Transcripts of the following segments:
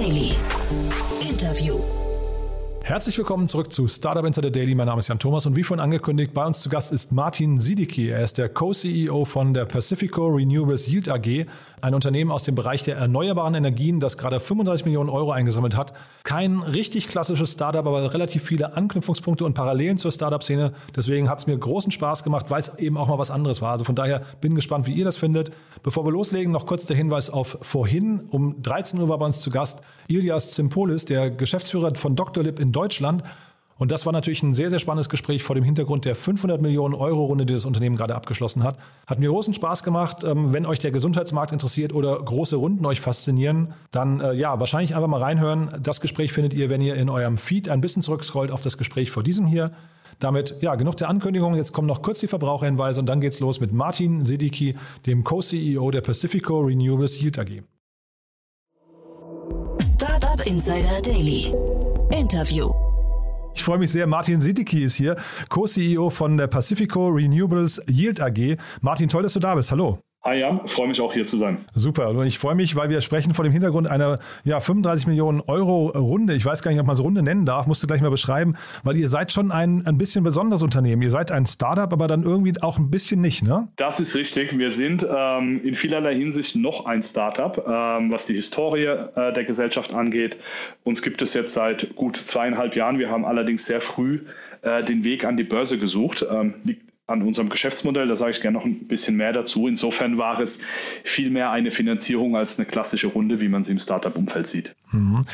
Daily. Herzlich willkommen zurück zu Startup Insider Daily. Mein Name ist Jan Thomas und wie vorhin angekündigt, bei uns zu Gast ist Martin Sidicki. Er ist der Co-CEO von der Pacifico Renewables Yield AG, ein Unternehmen aus dem Bereich der erneuerbaren Energien, das gerade 35 Millionen Euro eingesammelt hat. Kein richtig klassisches Startup, aber relativ viele Anknüpfungspunkte und Parallelen zur Startup-Szene. Deswegen hat es mir großen Spaß gemacht, weil es eben auch mal was anderes war. Also von daher bin gespannt, wie ihr das findet. Bevor wir loslegen, noch kurz der Hinweis auf vorhin. Um 13 Uhr war bei uns zu Gast Ilias Zimpolis, der Geschäftsführer von Dr. Lib in Deutschland. Und das war natürlich ein sehr, sehr spannendes Gespräch vor dem Hintergrund der 500 Millionen Euro Runde, die das Unternehmen gerade abgeschlossen hat. Hat mir großen Spaß gemacht. Ähm, wenn euch der Gesundheitsmarkt interessiert oder große Runden euch faszinieren, dann äh, ja, wahrscheinlich einfach mal reinhören. Das Gespräch findet ihr, wenn ihr in eurem Feed ein bisschen zurückscrollt auf das Gespräch vor diesem hier. Damit, ja, genug der Ankündigung. Jetzt kommen noch kurz die Verbraucherhinweise und dann geht's los mit Martin Sidicki, dem Co-CEO der Pacifico Renewables Yield AG. Startup Insider Daily. Interview. Ich freue mich sehr. Martin Sidicki ist hier, Co-CEO von der Pacifico Renewables Yield AG. Martin, toll, dass du da bist. Hallo. Hi Jan, freue mich auch hier zu sein. Super. Und ich freue mich, weil wir sprechen vor dem Hintergrund einer ja, 35 Millionen Euro Runde. Ich weiß gar nicht, ob man es Runde nennen darf, musst du gleich mal beschreiben, weil ihr seid schon ein, ein bisschen besonderes Unternehmen. Ihr seid ein Startup, aber dann irgendwie auch ein bisschen nicht, ne? Das ist richtig. Wir sind ähm, in vielerlei Hinsicht noch ein Startup, ähm, was die Historie äh, der Gesellschaft angeht. Uns gibt es jetzt seit gut zweieinhalb Jahren. Wir haben allerdings sehr früh äh, den Weg an die Börse gesucht. Ähm, liegt an unserem Geschäftsmodell. Da sage ich gerne noch ein bisschen mehr dazu. Insofern war es viel mehr eine Finanzierung als eine klassische Runde, wie man sie im Startup-Umfeld sieht. Mhm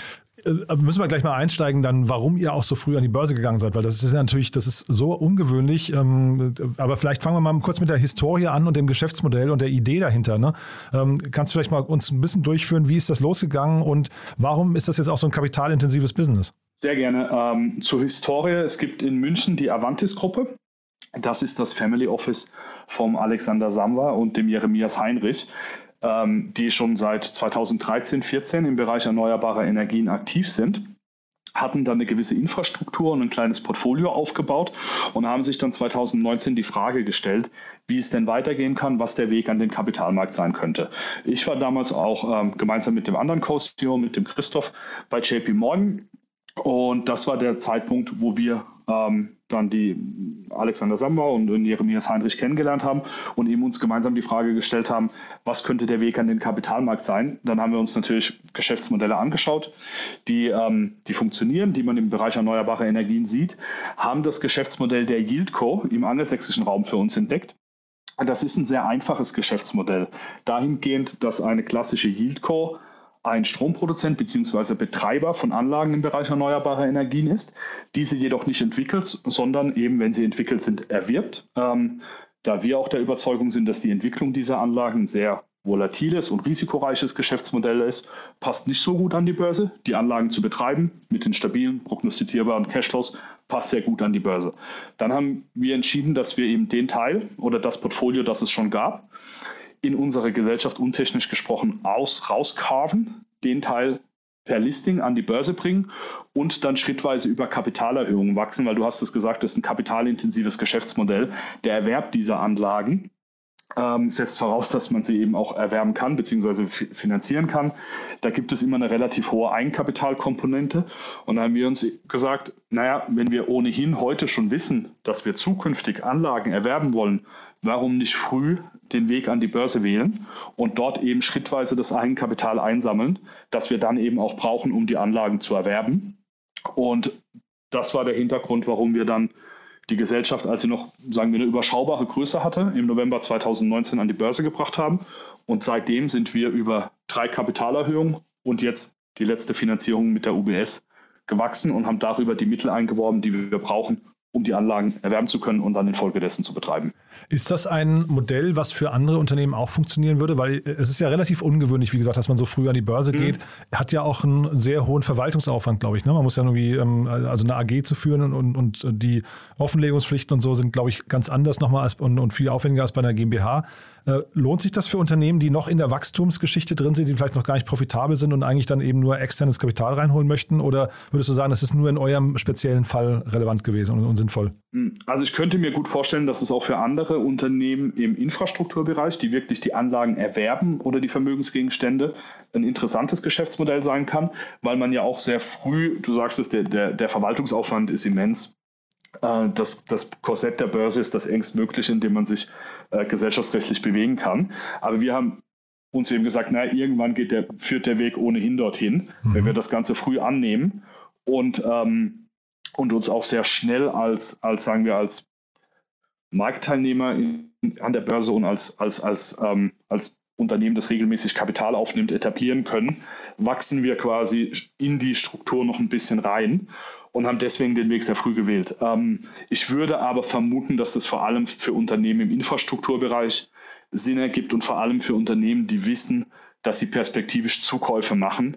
äh, müssen wir gleich mal einsteigen, dann, warum ihr auch so früh an die Börse gegangen seid, weil das ist natürlich, das ist so ungewöhnlich. Ähm, aber vielleicht fangen wir mal kurz mit der Historie an und dem Geschäftsmodell und der Idee dahinter. Ne? Ähm, kannst du vielleicht mal uns ein bisschen durchführen, wie ist das losgegangen und warum ist das jetzt auch so ein kapitalintensives Business? Sehr gerne. Ähm, zur Historie. Es gibt in München die Avantis-Gruppe. Das ist das Family Office vom Alexander Samwa und dem Jeremias Heinrich, ähm, die schon seit 2013, 14 im Bereich erneuerbarer Energien aktiv sind hatten dann eine gewisse Infrastruktur und ein kleines Portfolio aufgebaut und haben sich dann 2019 die Frage gestellt, wie es denn weitergehen kann, was der Weg an den Kapitalmarkt sein könnte. Ich war damals auch ähm, gemeinsam mit dem anderen Co-CEO, mit dem Christoph, bei JP Morgan und das war der Zeitpunkt, wo wir ähm, dann die Alexander Samba und Jeremias Heinrich kennengelernt haben und eben uns gemeinsam die Frage gestellt haben, was könnte der Weg an den Kapitalmarkt sein. Dann haben wir uns natürlich Geschäftsmodelle angeschaut, die, ähm, die funktionieren, die man im Bereich erneuerbare Energien sieht, haben das Geschäftsmodell der Yieldco im angelsächsischen Raum für uns entdeckt. Das ist ein sehr einfaches Geschäftsmodell. Dahingehend, dass eine klassische Yieldco ein Stromproduzent bzw. Betreiber von Anlagen im Bereich erneuerbarer Energien ist, diese jedoch nicht entwickelt, sondern eben, wenn sie entwickelt sind, erwirbt. Ähm, da wir auch der Überzeugung sind, dass die Entwicklung dieser Anlagen sehr volatiles und risikoreiches Geschäftsmodell ist, passt nicht so gut an die Börse. Die Anlagen zu betreiben mit den stabilen, prognostizierbaren Cashflows passt sehr gut an die Börse. Dann haben wir entschieden, dass wir eben den Teil oder das Portfolio, das es schon gab, in unsere Gesellschaft untechnisch gesprochen aus, rauscarven, den Teil per Listing an die Börse bringen und dann schrittweise über Kapitalerhöhungen wachsen, weil du hast es gesagt, das ist ein kapitalintensives Geschäftsmodell. Der Erwerb dieser Anlagen ähm, setzt voraus, dass man sie eben auch erwerben kann bzw. finanzieren kann. Da gibt es immer eine relativ hohe Eigenkapitalkomponente. Und da haben wir uns gesagt, naja, wenn wir ohnehin heute schon wissen, dass wir zukünftig Anlagen erwerben wollen, warum nicht früh den Weg an die Börse wählen und dort eben schrittweise das Eigenkapital einsammeln, das wir dann eben auch brauchen, um die Anlagen zu erwerben. Und das war der Hintergrund, warum wir dann die Gesellschaft, als sie noch, sagen wir, eine überschaubare Größe hatte, im November 2019 an die Börse gebracht haben. Und seitdem sind wir über drei Kapitalerhöhungen und jetzt die letzte Finanzierung mit der UBS gewachsen und haben darüber die Mittel eingeworben, die wir brauchen, um die Anlagen erwerben zu können und dann infolgedessen zu betreiben. Ist das ein Modell, was für andere Unternehmen auch funktionieren würde? Weil es ist ja relativ ungewöhnlich, wie gesagt, dass man so früh an die Börse mhm. geht. Hat ja auch einen sehr hohen Verwaltungsaufwand, glaube ich. Ne? Man muss ja irgendwie, ähm, also eine AG zu führen und, und, und die Offenlegungspflichten und so sind, glaube ich, ganz anders nochmal als, und, und viel aufwendiger als bei einer GmbH. Äh, lohnt sich das für Unternehmen, die noch in der Wachstumsgeschichte drin sind, die vielleicht noch gar nicht profitabel sind und eigentlich dann eben nur externes Kapital reinholen möchten? Oder würdest du sagen, das ist nur in eurem speziellen Fall relevant gewesen und, sinnvoll? Hm, also ich könnte mir gut vorstellen, dass es auch für andere Unternehmen im Infrastrukturbereich, die wirklich die Anlagen erwerben oder die Vermögensgegenstände, ein interessantes Geschäftsmodell sein kann, weil man ja auch sehr früh, du sagst es, der, der, der Verwaltungsaufwand ist immens. Äh, das, das Korsett der Börse ist das engstmögliche, in dem man sich äh, gesellschaftsrechtlich bewegen kann. Aber wir haben uns eben gesagt, na, irgendwann geht der, führt der Weg ohnehin dorthin, mhm. wenn wir das Ganze früh annehmen und, ähm, und uns auch sehr schnell als, als sagen wir, als Marktteilnehmer in, an der Börse und als, als, als, ähm, als Unternehmen, das regelmäßig Kapital aufnimmt, etablieren können, wachsen wir quasi in die Struktur noch ein bisschen rein und haben deswegen den Weg sehr früh gewählt. Ähm, ich würde aber vermuten, dass es vor allem für Unternehmen im Infrastrukturbereich Sinn ergibt und vor allem für Unternehmen, die wissen, dass sie perspektivisch Zukäufe machen,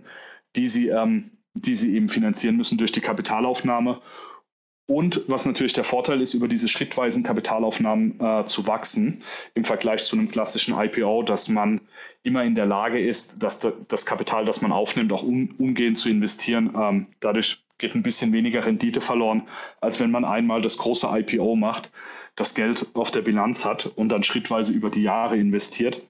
die sie, ähm, die sie eben finanzieren müssen durch die Kapitalaufnahme und was natürlich der Vorteil ist, über diese schrittweisen Kapitalaufnahmen äh, zu wachsen im Vergleich zu einem klassischen IPO, dass man immer in der Lage ist, dass das Kapital, das man aufnimmt, auch um, umgehend zu investieren. Ähm, dadurch geht ein bisschen weniger Rendite verloren, als wenn man einmal das große IPO macht, das Geld auf der Bilanz hat und dann schrittweise über die Jahre investiert.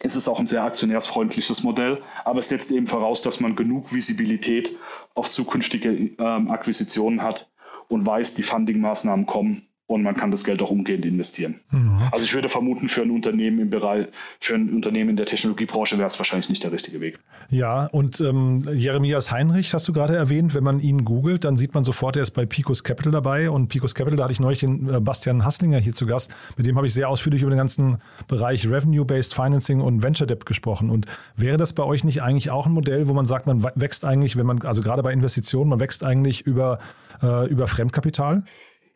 Es ist auch ein sehr aktionärsfreundliches Modell, aber es setzt eben voraus, dass man genug Visibilität auf zukünftige ähm, Akquisitionen hat, und weiß, die Funding-Maßnahmen kommen und man kann das Geld auch umgehend investieren. Mhm. Also ich würde vermuten, für ein Unternehmen im Bereich, für ein Unternehmen in der Technologiebranche wäre es wahrscheinlich nicht der richtige Weg. Ja, und ähm, Jeremias Heinrich hast du gerade erwähnt, wenn man ihn googelt, dann sieht man sofort, er ist bei Picos Capital dabei und Picos Capital, da hatte ich neulich den äh, Bastian Hasslinger hier zu Gast, mit dem habe ich sehr ausführlich über den ganzen Bereich Revenue-Based Financing und Venture Debt gesprochen. Und wäre das bei euch nicht eigentlich auch ein Modell, wo man sagt, man wächst eigentlich, wenn man, also gerade bei Investitionen, man wächst eigentlich über, äh, über Fremdkapital?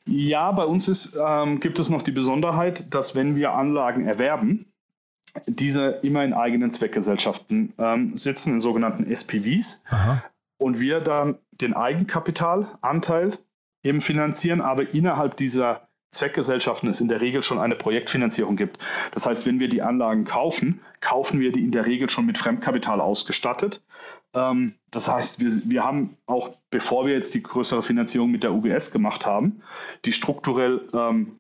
Ja, bei uns ist, ähm, gibt es noch die Besonderheit, dass wenn wir Anlagen erwerben, diese immer in eigenen Zweckgesellschaften ähm, sitzen, in sogenannten SPVs. Aha. Und wir dann den Eigenkapitalanteil eben finanzieren, aber innerhalb dieser Zweckgesellschaften es in der Regel schon eine Projektfinanzierung gibt. Das heißt, wenn wir die Anlagen kaufen, kaufen wir die in der Regel schon mit Fremdkapital ausgestattet. Ähm, das heißt, wir, wir haben auch, bevor wir jetzt die größere Finanzierung mit der UBS gemacht haben, die strukturell ähm,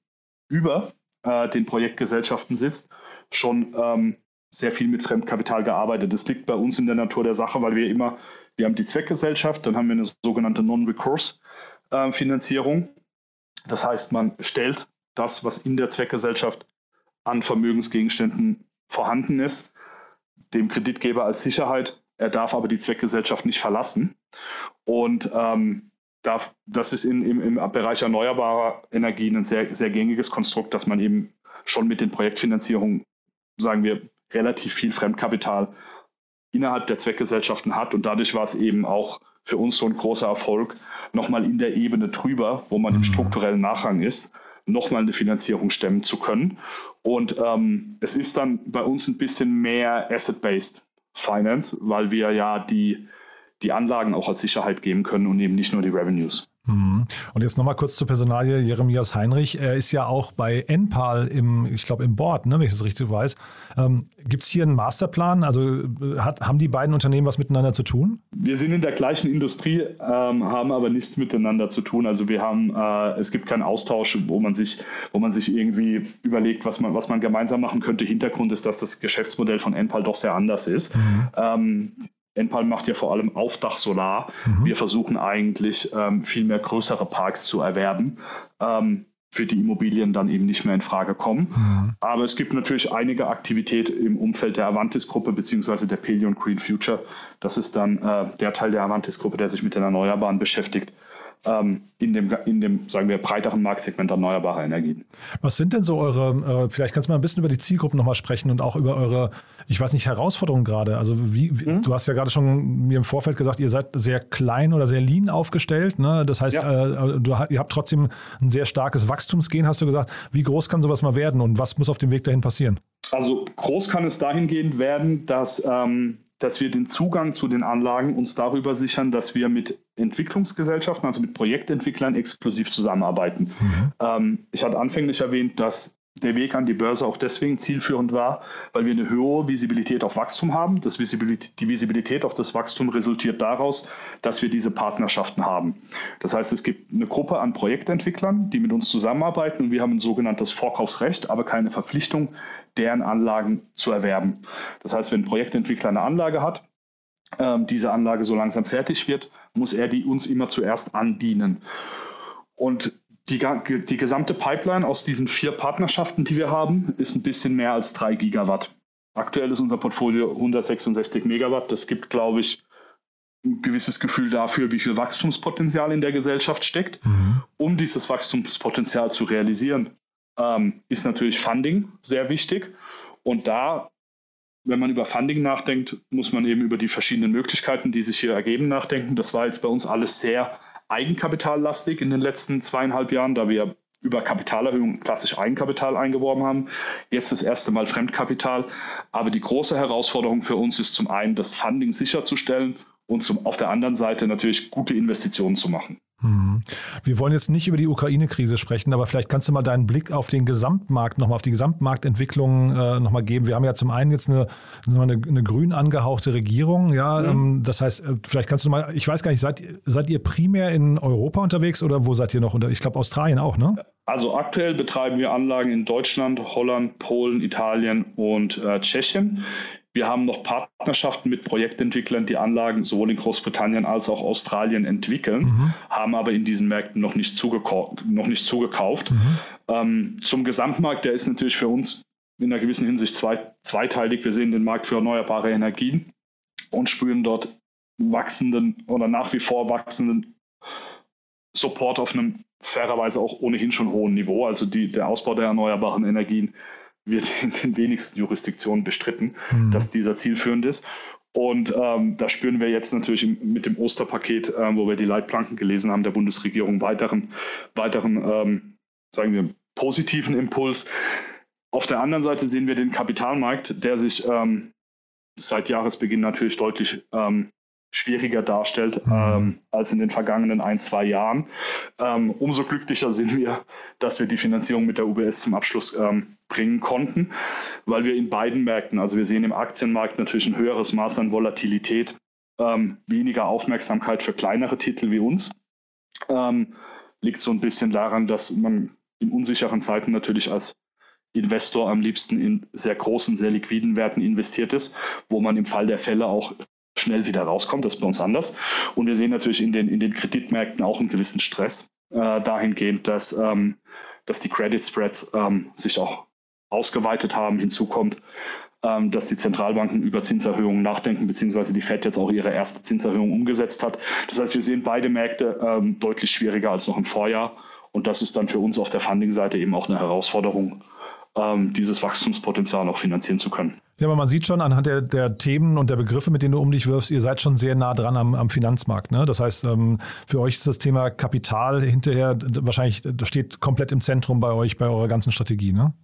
über äh, den Projektgesellschaften sitzt, schon ähm, sehr viel mit Fremdkapital gearbeitet. Das liegt bei uns in der Natur der Sache, weil wir immer, wir haben die Zweckgesellschaft, dann haben wir eine sogenannte Non-Recourse-Finanzierung. Das heißt, man stellt das, was in der Zweckgesellschaft an Vermögensgegenständen vorhanden ist, dem Kreditgeber als Sicherheit er darf aber die Zweckgesellschaft nicht verlassen. Und ähm, darf, das ist in, im, im Bereich erneuerbarer Energien ein sehr, sehr gängiges Konstrukt, dass man eben schon mit den Projektfinanzierungen, sagen wir, relativ viel Fremdkapital innerhalb der Zweckgesellschaften hat. Und dadurch war es eben auch für uns so ein großer Erfolg, nochmal in der Ebene drüber, wo man mhm. im strukturellen Nachrang ist, nochmal eine Finanzierung stemmen zu können. Und ähm, es ist dann bei uns ein bisschen mehr asset-based. Finance, weil wir ja die, die Anlagen auch als Sicherheit geben können und eben nicht nur die Revenues. Mhm. Und jetzt nochmal kurz zur Personalie Jeremias Heinrich. Er ist ja auch bei Enpal im, ich glaube, im Board, ne, wenn ich das richtig weiß. Ähm, Gibt es hier einen Masterplan? Also äh, hat, haben die beiden Unternehmen was miteinander zu tun? Wir sind in der gleichen Industrie, ähm, haben aber nichts miteinander zu tun. Also wir haben, äh, es gibt keinen Austausch, wo man sich, wo man sich irgendwie überlegt, was man, was man gemeinsam machen könnte. Hintergrund ist, dass das Geschäftsmodell von Enpal doch sehr anders ist. Mhm. Ähm, Enpal macht ja vor allem Aufdach-Solar. Mhm. Wir versuchen eigentlich ähm, viel mehr größere Parks zu erwerben, ähm, für die Immobilien dann eben nicht mehr in Frage kommen. Mhm. Aber es gibt natürlich einige Aktivität im Umfeld der Avantis-Gruppe beziehungsweise der Pelion Green Future. Das ist dann äh, der Teil der Avantis-Gruppe, der sich mit den Erneuerbaren beschäftigt ähm, in, dem, in dem, sagen wir, breiteren Marktsegment erneuerbarer Energien. Was sind denn so eure, äh, vielleicht kannst du mal ein bisschen über die Zielgruppen nochmal sprechen und auch über eure, ich weiß nicht, Herausforderungen gerade. Also wie, wie mhm. du hast ja gerade schon mir im Vorfeld gesagt, ihr seid sehr klein oder sehr lean aufgestellt. Ne? Das heißt, ja. äh, du, ihr habt trotzdem ein sehr starkes Wachstumsgehen, hast du gesagt. Wie groß kann sowas mal werden und was muss auf dem Weg dahin passieren? Also groß kann es dahingehend werden, dass ähm, dass wir den Zugang zu den Anlagen uns darüber sichern, dass wir mit Entwicklungsgesellschaften, also mit Projektentwicklern exklusiv zusammenarbeiten. Mhm. Ähm, ich hatte anfänglich erwähnt, dass der Weg an die Börse auch deswegen zielführend war, weil wir eine hohe Visibilität auf Wachstum haben. Das Visibilität, die Visibilität auf das Wachstum resultiert daraus, dass wir diese Partnerschaften haben. Das heißt, es gibt eine Gruppe an Projektentwicklern, die mit uns zusammenarbeiten und wir haben ein sogenanntes Vorkaufsrecht, aber keine Verpflichtung, deren Anlagen zu erwerben. Das heißt, wenn ein Projektentwickler eine Anlage hat, ähm, diese Anlage so langsam fertig wird, muss er die uns immer zuerst andienen. Und die, die gesamte Pipeline aus diesen vier Partnerschaften, die wir haben, ist ein bisschen mehr als drei Gigawatt. Aktuell ist unser Portfolio 166 Megawatt. Das gibt, glaube ich, ein gewisses Gefühl dafür, wie viel Wachstumspotenzial in der Gesellschaft steckt. Mhm. Um dieses Wachstumspotenzial zu realisieren, ähm, ist natürlich Funding sehr wichtig. Und da, wenn man über Funding nachdenkt, muss man eben über die verschiedenen Möglichkeiten, die sich hier ergeben, nachdenken. Das war jetzt bei uns alles sehr eigenkapitallastig in den letzten zweieinhalb Jahren, da wir über Kapitalerhöhung klassisch Eigenkapital eingeworben haben. Jetzt das erste Mal Fremdkapital. Aber die große Herausforderung für uns ist zum einen, das Funding sicherzustellen und zum, auf der anderen Seite natürlich gute Investitionen zu machen. Mhm. Wir wollen jetzt nicht über die Ukraine-Krise sprechen, aber vielleicht kannst du mal deinen Blick auf den Gesamtmarkt nochmal, auf die Gesamtmarktentwicklung äh, nochmal geben. Wir haben ja zum einen jetzt eine, eine, eine grün angehauchte Regierung, ja. Mhm. Das heißt, äh, vielleicht kannst du mal, ich weiß gar nicht, seid, seid ihr primär in Europa unterwegs oder wo seid ihr noch unter? Ich glaube Australien auch, ne? Also aktuell betreiben wir Anlagen in Deutschland, Holland, Polen, Italien und äh, Tschechien. Wir haben noch Partnerschaften mit Projektentwicklern, die Anlagen sowohl in Großbritannien als auch Australien entwickeln, mhm. haben aber in diesen Märkten noch nicht, noch nicht zugekauft. Mhm. Ähm, zum Gesamtmarkt, der ist natürlich für uns in einer gewissen Hinsicht zwei, zweiteilig. Wir sehen den Markt für erneuerbare Energien und spüren dort wachsenden oder nach wie vor wachsenden Support auf einem fairerweise auch ohnehin schon hohen Niveau. Also die, der Ausbau der erneuerbaren Energien wird in den wenigsten Jurisdiktionen bestritten, mhm. dass dieser zielführend ist. Und ähm, da spüren wir jetzt natürlich mit dem Osterpaket, ähm, wo wir die Leitplanken gelesen haben, der Bundesregierung weiteren, weiteren ähm, sagen wir, positiven Impuls. Auf der anderen Seite sehen wir den Kapitalmarkt, der sich ähm, seit Jahresbeginn natürlich deutlich ähm, schwieriger darstellt mhm. ähm, als in den vergangenen ein, zwei Jahren. Ähm, umso glücklicher sind wir, dass wir die Finanzierung mit der UBS zum Abschluss ähm, bringen konnten, weil wir in beiden Märkten, also wir sehen im Aktienmarkt natürlich ein höheres Maß an Volatilität, ähm, weniger Aufmerksamkeit für kleinere Titel wie uns. Ähm, liegt so ein bisschen daran, dass man in unsicheren Zeiten natürlich als Investor am liebsten in sehr großen, sehr liquiden Werten investiert ist, wo man im Fall der Fälle auch schnell wieder rauskommt. Das ist bei uns anders. Und wir sehen natürlich in den, in den Kreditmärkten auch einen gewissen Stress äh, dahingehend, dass, ähm, dass die Credit Spreads ähm, sich auch ausgeweitet haben. Hinzu kommt, ähm, dass die Zentralbanken über Zinserhöhungen nachdenken, beziehungsweise die Fed jetzt auch ihre erste Zinserhöhung umgesetzt hat. Das heißt, wir sehen beide Märkte ähm, deutlich schwieriger als noch im Vorjahr. Und das ist dann für uns auf der Funding-Seite eben auch eine Herausforderung, ähm, dieses Wachstumspotenzial auch finanzieren zu können. Ja, aber man sieht schon anhand der, der, Themen und der Begriffe, mit denen du um dich wirfst, ihr seid schon sehr nah dran am, am Finanzmarkt. Ne? Das heißt, ähm, für euch ist das Thema Kapital hinterher wahrscheinlich, das steht komplett im Zentrum bei euch, bei eurer ganzen Strategie, ne?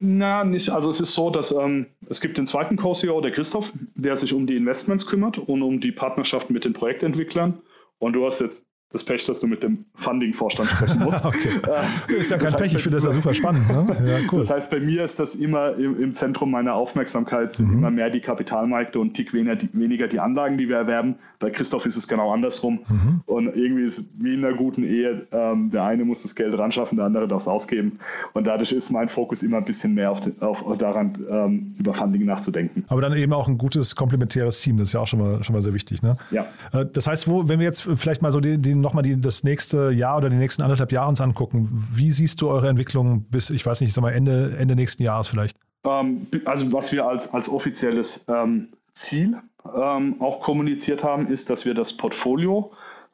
Na, nicht. Also es ist so, dass ähm, es gibt den zweiten Co-CEO, der Christoph, der sich um die Investments kümmert und um die Partnerschaft mit den Projektentwicklern. Und du hast jetzt das Pech, dass du mit dem Funding-Vorstand sprechen musst. okay. Ist ja kein Pech, ich finde das ja super spannend. Ne? Ja, cool. Das heißt, bei mir ist das immer im, im Zentrum meiner Aufmerksamkeit, sind mhm. immer mehr die Kapitalmärkte und tick weniger die, weniger die Anlagen, die wir erwerben. Bei Christoph ist es genau andersrum. Mhm. Und irgendwie ist wie in einer guten Ehe, ähm, der eine muss das Geld ran schaffen, der andere darf es ausgeben. Und dadurch ist mein Fokus immer ein bisschen mehr auf, den, auf daran, ähm, über Funding nachzudenken. Aber dann eben auch ein gutes komplementäres Team, das ist ja auch schon mal, schon mal sehr wichtig. Ne? Ja. Äh, das heißt, wo, wenn wir jetzt vielleicht mal so die, die nochmal das nächste Jahr oder die nächsten anderthalb Jahre uns angucken, wie siehst du eure Entwicklung bis, ich weiß nicht, sag mal Ende, Ende nächsten Jahres vielleicht? Ähm, also was wir als, als offizielles ähm, Ziel ähm, auch kommuniziert haben, ist, dass wir das Portfolio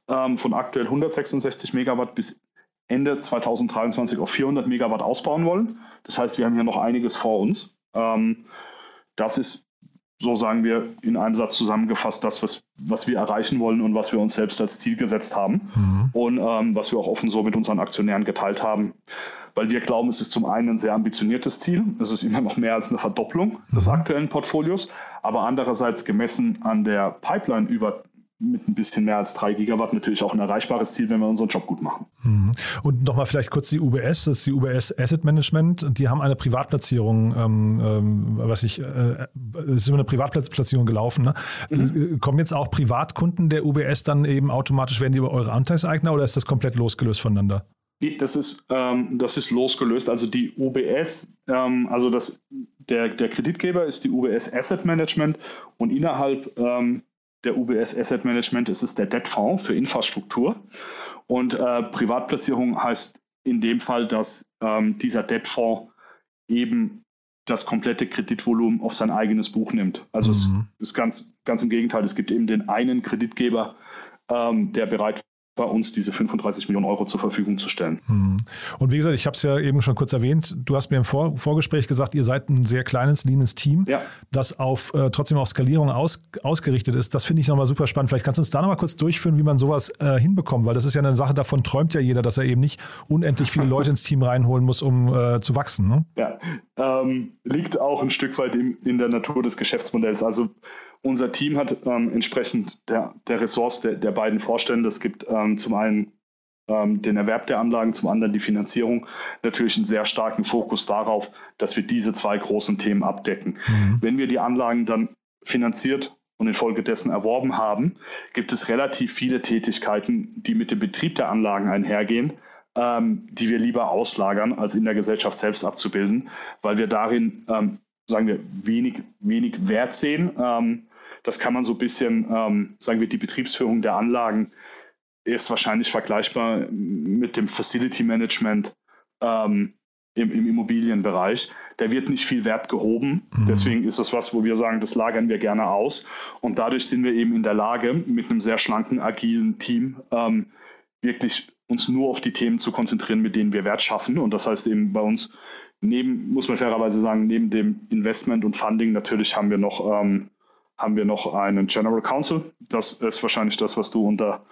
von aktuell 166 Megawatt bis Ende 2023 auf 400 Megawatt ausbauen wollen. Das heißt, wir haben hier noch einiges vor uns. Das ist so sagen wir in einem Satz zusammengefasst, das, was, was wir erreichen wollen und was wir uns selbst als Ziel gesetzt haben mhm. und ähm, was wir auch offen so mit unseren Aktionären geteilt haben. Weil wir glauben, es ist zum einen ein sehr ambitioniertes Ziel. Es ist immer noch mehr als eine Verdopplung des mhm. aktuellen Portfolios. Aber andererseits gemessen an der Pipeline über mit ein bisschen mehr als 3 Gigawatt natürlich auch ein erreichbares Ziel, wenn wir unseren Job gut machen. Mhm. Und nochmal vielleicht kurz die UBS, das ist die UBS Asset Management. Die haben eine Privatplatzierung, ähm, ähm, was ich, äh, ist über eine Privatplatzierung gelaufen. Ne? Mhm. Kommen jetzt auch Privatkunden der UBS dann eben automatisch, werden die über eure Anteilseigner oder ist das komplett losgelöst voneinander? Das ist, ähm, das ist losgelöst. Also die UBS, ähm, also das, der, der Kreditgeber ist die UBS Asset Management und innerhalb ähm, der UBS Asset Management ist es der Debtfonds für Infrastruktur. Und äh, Privatplatzierung heißt in dem Fall, dass ähm, dieser Debtfonds eben das komplette Kreditvolumen auf sein eigenes Buch nimmt. Also mhm. es ist ganz, ganz im Gegenteil. Es gibt eben den einen Kreditgeber, ähm, der bereit bei uns diese 35 Millionen Euro zur Verfügung zu stellen. Hm. Und wie gesagt, ich habe es ja eben schon kurz erwähnt, du hast mir im Vor Vorgespräch gesagt, ihr seid ein sehr kleines, leanes Team, ja. das auf, äh, trotzdem auf Skalierung aus, ausgerichtet ist. Das finde ich nochmal super spannend. Vielleicht kannst du uns da nochmal kurz durchführen, wie man sowas äh, hinbekommt, weil das ist ja eine Sache, davon träumt ja jeder, dass er eben nicht unendlich viele Leute ins Team reinholen muss, um äh, zu wachsen. Ne? Ja, ähm, liegt auch ein Stück weit in, in der Natur des Geschäftsmodells. Also unser Team hat ähm, entsprechend der, der Ressource der, der beiden Vorstände, es gibt ähm, zum einen ähm, den Erwerb der Anlagen, zum anderen die Finanzierung, natürlich einen sehr starken Fokus darauf, dass wir diese zwei großen Themen abdecken. Mhm. Wenn wir die Anlagen dann finanziert und infolgedessen erworben haben, gibt es relativ viele Tätigkeiten, die mit dem Betrieb der Anlagen einhergehen, ähm, die wir lieber auslagern, als in der Gesellschaft selbst abzubilden, weil wir darin ähm, sagen wir, wenig, wenig Wert sehen. Ähm, das kann man so ein bisschen, ähm, sagen wir, die Betriebsführung der Anlagen ist wahrscheinlich vergleichbar mit dem Facility Management ähm, im, im, Immobilienbereich. Da wird nicht viel Wert gehoben. Mhm. Deswegen ist das was, wo wir sagen, das lagern wir gerne aus. Und dadurch sind wir eben in der Lage, mit einem sehr schlanken, agilen Team ähm, wirklich uns nur auf die Themen zu konzentrieren, mit denen wir Wert schaffen. Und das heißt eben bei uns neben, muss man fairerweise sagen, neben dem Investment und Funding natürlich haben wir noch, ähm, haben wir noch einen General Counsel. Das ist wahrscheinlich das, was du unter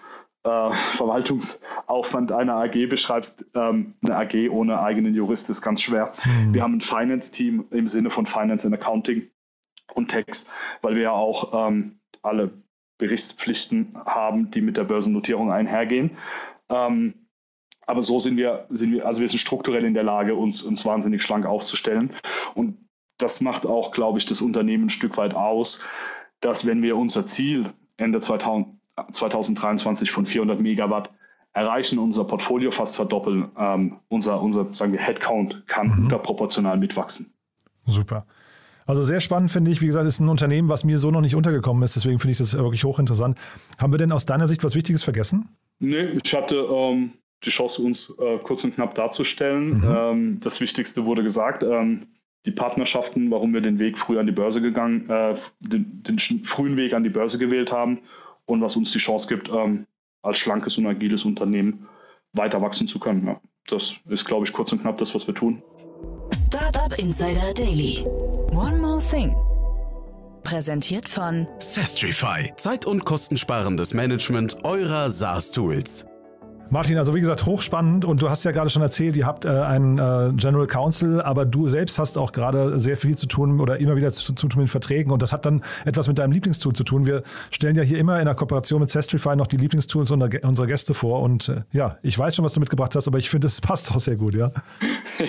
äh, Verwaltungsaufwand einer AG beschreibst. Ähm, eine AG ohne eigenen Jurist ist ganz schwer. Mhm. Wir haben ein Finance-Team im Sinne von Finance and Accounting und Tax, weil wir ja auch ähm, alle Berichtspflichten haben, die mit der Börsennotierung einhergehen. Ähm, aber so sind wir, sind wir, also wir sind strukturell in der Lage, uns, uns wahnsinnig schlank aufzustellen. Und das macht auch, glaube ich, das Unternehmen ein Stück weit aus, dass wenn wir unser Ziel Ende 2000, 2023 von 400 Megawatt erreichen, unser Portfolio fast verdoppeln, ähm, unser, unser, sagen wir, Headcount kann mhm. unterproportional mitwachsen. Super. Also sehr spannend finde ich. Wie gesagt, ist ein Unternehmen, was mir so noch nicht untergekommen ist. Deswegen finde ich das wirklich hochinteressant. Haben wir denn aus deiner Sicht was Wichtiges vergessen? Nee, ich hatte ähm, die Chance, uns äh, kurz und knapp darzustellen. Mhm. Ähm, das Wichtigste wurde gesagt. Ähm, die Partnerschaften, warum wir den Weg früh an die Börse gegangen, äh, den, den, frühen Weg an die Börse gewählt haben und was uns die Chance gibt, ähm, als schlankes und agiles Unternehmen weiter wachsen zu können. Ja, das ist, glaube ich, kurz und knapp das, was wir tun. Startup Insider Daily. One more thing. Präsentiert von Sestrify. Zeit- und kostensparendes Management eurer SaaS-Tools. Martin, also wie gesagt, hochspannend und du hast ja gerade schon erzählt, ihr habt äh, einen äh, General Counsel, aber du selbst hast auch gerade sehr viel zu tun oder immer wieder zu, zu, tun mit Verträgen und das hat dann etwas mit deinem Lieblingstool zu tun. Wir stellen ja hier immer in der Kooperation mit Sestrify noch die Lieblingstools unserer Gäste vor und äh, ja, ich weiß schon, was du mitgebracht hast, aber ich finde, es passt auch sehr gut, ja.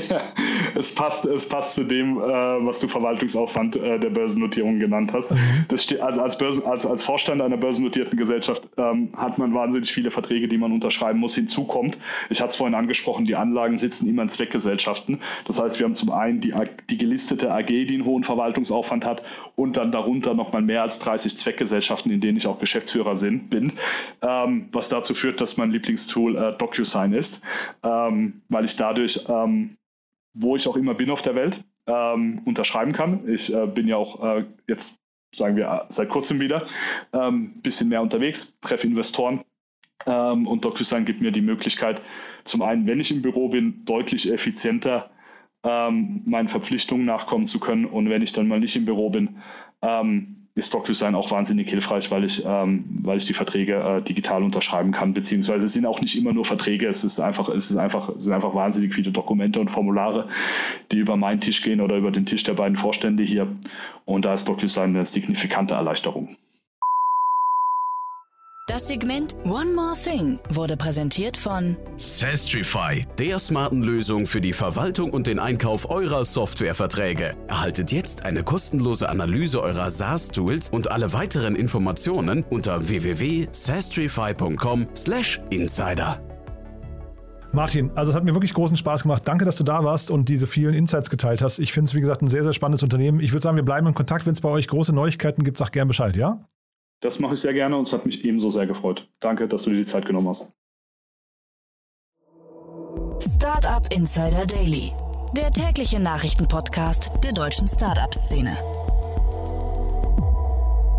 ja, es passt, es passt zu dem, äh, was du Verwaltungsaufwand äh, der Börsennotierung genannt hast. Mhm. Das steht, also als, Börsen, als, als Vorstand einer börsennotierten Gesellschaft ähm, hat man wahnsinnig viele Verträge, die man unterschreiben muss hinzukommt, ich hatte es vorhin angesprochen, die Anlagen sitzen immer in Zweckgesellschaften. Das heißt, wir haben zum einen die, die gelistete AG, die einen hohen Verwaltungsaufwand hat und dann darunter nochmal mehr als 30 Zweckgesellschaften, in denen ich auch Geschäftsführer sind, bin, ähm, was dazu führt, dass mein Lieblingstool äh, DocuSign ist, ähm, weil ich dadurch, ähm, wo ich auch immer bin auf der Welt, ähm, unterschreiben kann. Ich äh, bin ja auch äh, jetzt sagen wir seit kurzem wieder, ein ähm, bisschen mehr unterwegs, treffe Investoren ähm, und DocuSign gibt mir die Möglichkeit, zum einen, wenn ich im Büro bin, deutlich effizienter ähm, meinen Verpflichtungen nachkommen zu können. Und wenn ich dann mal nicht im Büro bin, ähm, ist DocuSign auch wahnsinnig hilfreich, weil ich, ähm, weil ich die Verträge äh, digital unterschreiben kann, beziehungsweise es sind auch nicht immer nur Verträge, es ist einfach, es ist einfach, es sind einfach wahnsinnig viele Dokumente und Formulare, die über meinen Tisch gehen oder über den Tisch der beiden Vorstände hier. Und da ist DocuSign eine signifikante Erleichterung. Das Segment One More Thing wurde präsentiert von Sastrify, der smarten Lösung für die Verwaltung und den Einkauf eurer Softwareverträge. Erhaltet jetzt eine kostenlose Analyse eurer SaaS-Tools und alle weiteren Informationen unter www.sastrify.com/insider. Martin, also es hat mir wirklich großen Spaß gemacht. Danke, dass du da warst und diese vielen Insights geteilt hast. Ich finde es, wie gesagt, ein sehr, sehr spannendes Unternehmen. Ich würde sagen, wir bleiben in Kontakt. Wenn es bei euch große Neuigkeiten gibt, sag gerne Bescheid, ja? Das mache ich sehr gerne und es hat mich ebenso sehr gefreut. Danke, dass du dir die Zeit genommen hast. Startup Insider Daily, der tägliche Nachrichtenpodcast der deutschen Startup-Szene.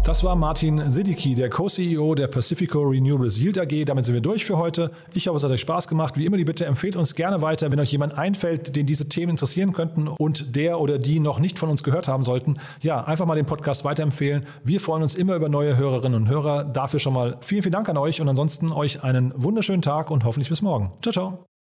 Das war Martin Siddiqui, der Co-CEO der Pacifico Renewables Yield AG. Damit sind wir durch für heute. Ich hoffe, es hat euch Spaß gemacht. Wie immer die Bitte, empfehlt uns gerne weiter, wenn euch jemand einfällt, den diese Themen interessieren könnten und der oder die noch nicht von uns gehört haben sollten. Ja, einfach mal den Podcast weiterempfehlen. Wir freuen uns immer über neue Hörerinnen und Hörer. Dafür schon mal vielen, vielen Dank an euch und ansonsten euch einen wunderschönen Tag und hoffentlich bis morgen. Ciao, ciao.